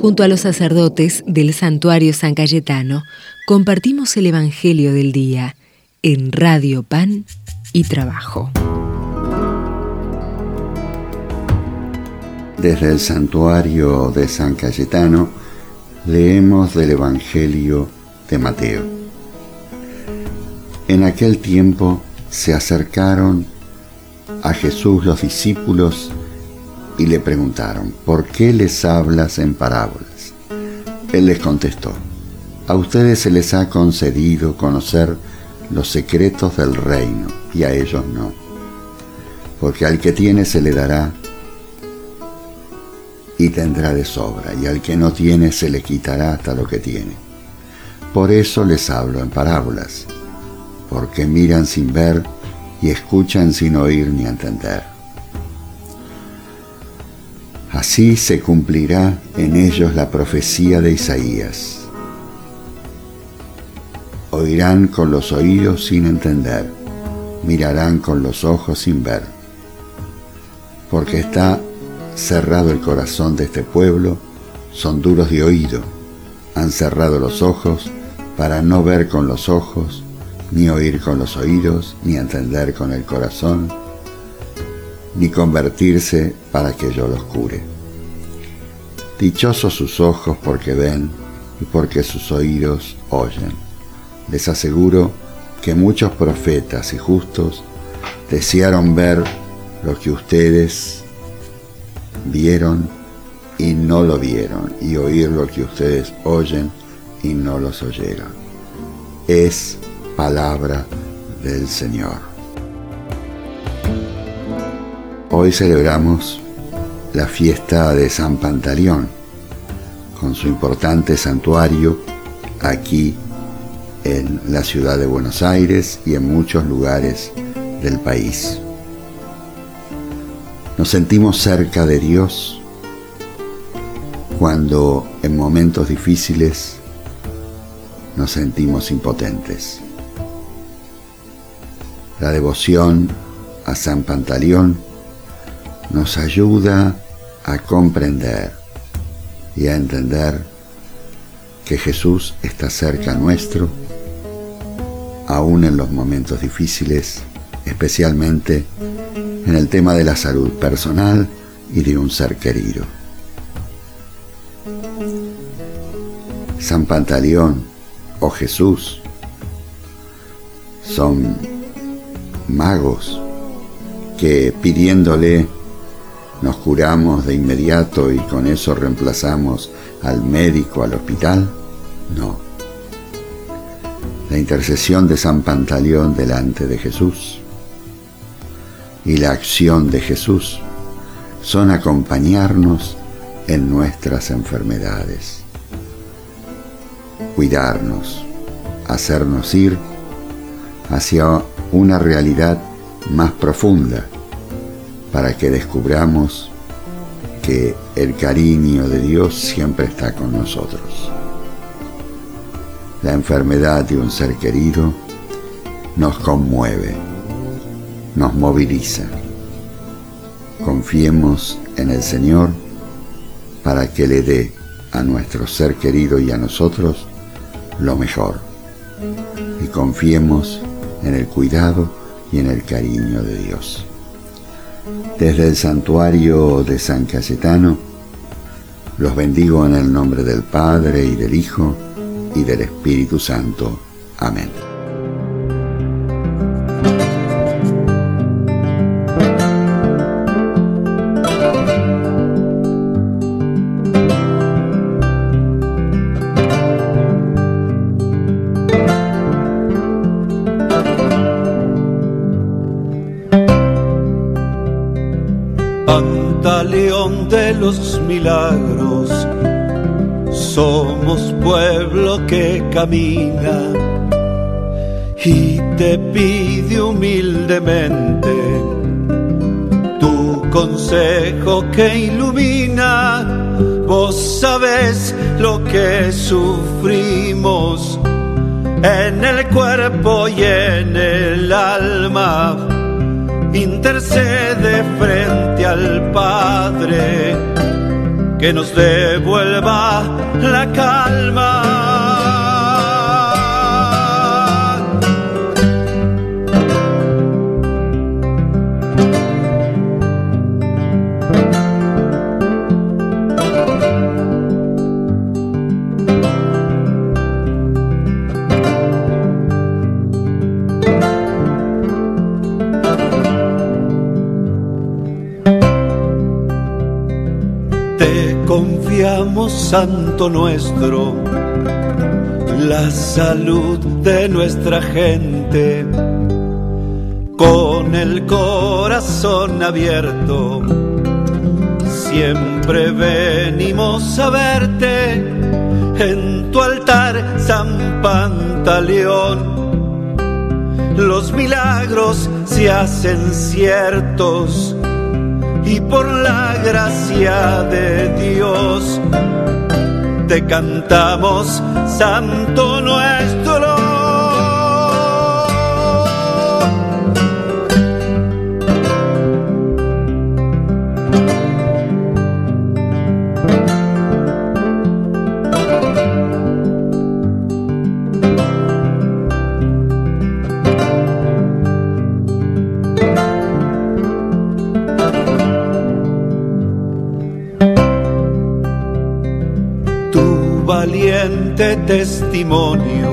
Junto a los sacerdotes del santuario San Cayetano, compartimos el Evangelio del Día en Radio Pan y Trabajo. Desde el santuario de San Cayetano leemos del Evangelio de Mateo. En aquel tiempo se acercaron a Jesús los discípulos y le preguntaron, ¿por qué les hablas en parábolas? Él les contestó, a ustedes se les ha concedido conocer los secretos del reino y a ellos no, porque al que tiene se le dará y tendrá de sobra, y al que no tiene se le quitará hasta lo que tiene. Por eso les hablo en parábolas, porque miran sin ver y escuchan sin oír ni entender. Así se cumplirá en ellos la profecía de Isaías. Oirán con los oídos sin entender, mirarán con los ojos sin ver, porque está cerrado el corazón de este pueblo, son duros de oído, han cerrado los ojos para no ver con los ojos, ni oír con los oídos, ni entender con el corazón, ni convertirse para que yo los cure. Dichosos sus ojos porque ven y porque sus oídos oyen. Les aseguro que muchos profetas y justos desearon ver lo que ustedes vieron y no lo vieron, y oír lo que ustedes oyen y no los oyeron. Es palabra del Señor. Hoy celebramos la fiesta de San Pantaleón, con su importante santuario aquí en la ciudad de Buenos Aires y en muchos lugares del país. Nos sentimos cerca de Dios cuando en momentos difíciles nos sentimos impotentes. La devoción a San Pantaleón nos ayuda a comprender y a entender que Jesús está cerca nuestro, aún en los momentos difíciles, especialmente en el tema de la salud personal y de un ser querido. San Pantaleón o Jesús son magos que pidiéndole nos curamos de inmediato y con eso reemplazamos al médico, al hospital? No. La intercesión de San Pantaleón delante de Jesús y la acción de Jesús son acompañarnos en nuestras enfermedades, cuidarnos, hacernos ir hacia una realidad más profunda para que descubramos que el cariño de Dios siempre está con nosotros. La enfermedad de un ser querido nos conmueve, nos moviliza. Confiemos en el Señor para que le dé a nuestro ser querido y a nosotros lo mejor. Y confiemos en el cuidado y en el cariño de Dios. Desde el santuario de San Cayetano, los bendigo en el nombre del Padre y del Hijo y del Espíritu Santo. Amén. Pantaleón de los milagros, somos pueblo que camina y te pide humildemente tu consejo que ilumina. Vos sabes lo que sufrimos en el cuerpo y en el alma intercede frente al Padre que nos devuelva la calma. Santo nuestro, la salud de nuestra gente, con el corazón abierto, siempre venimos a verte en tu altar, San Pantaleón. Los milagros se hacen ciertos y por la gracia de Dios te cantamos, Santo nuestro. Testimonio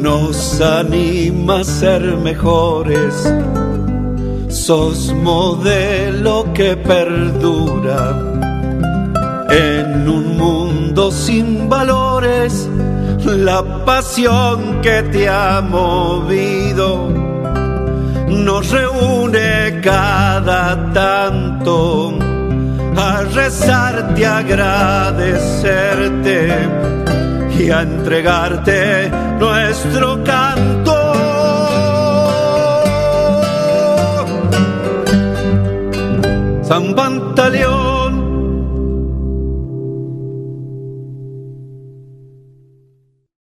nos anima a ser mejores. Sos modelo que perdura en un mundo sin valores. La pasión que te ha movido nos reúne cada tanto a rezarte, a agradecerte y a entregarte nuestro canto. San Pantaleón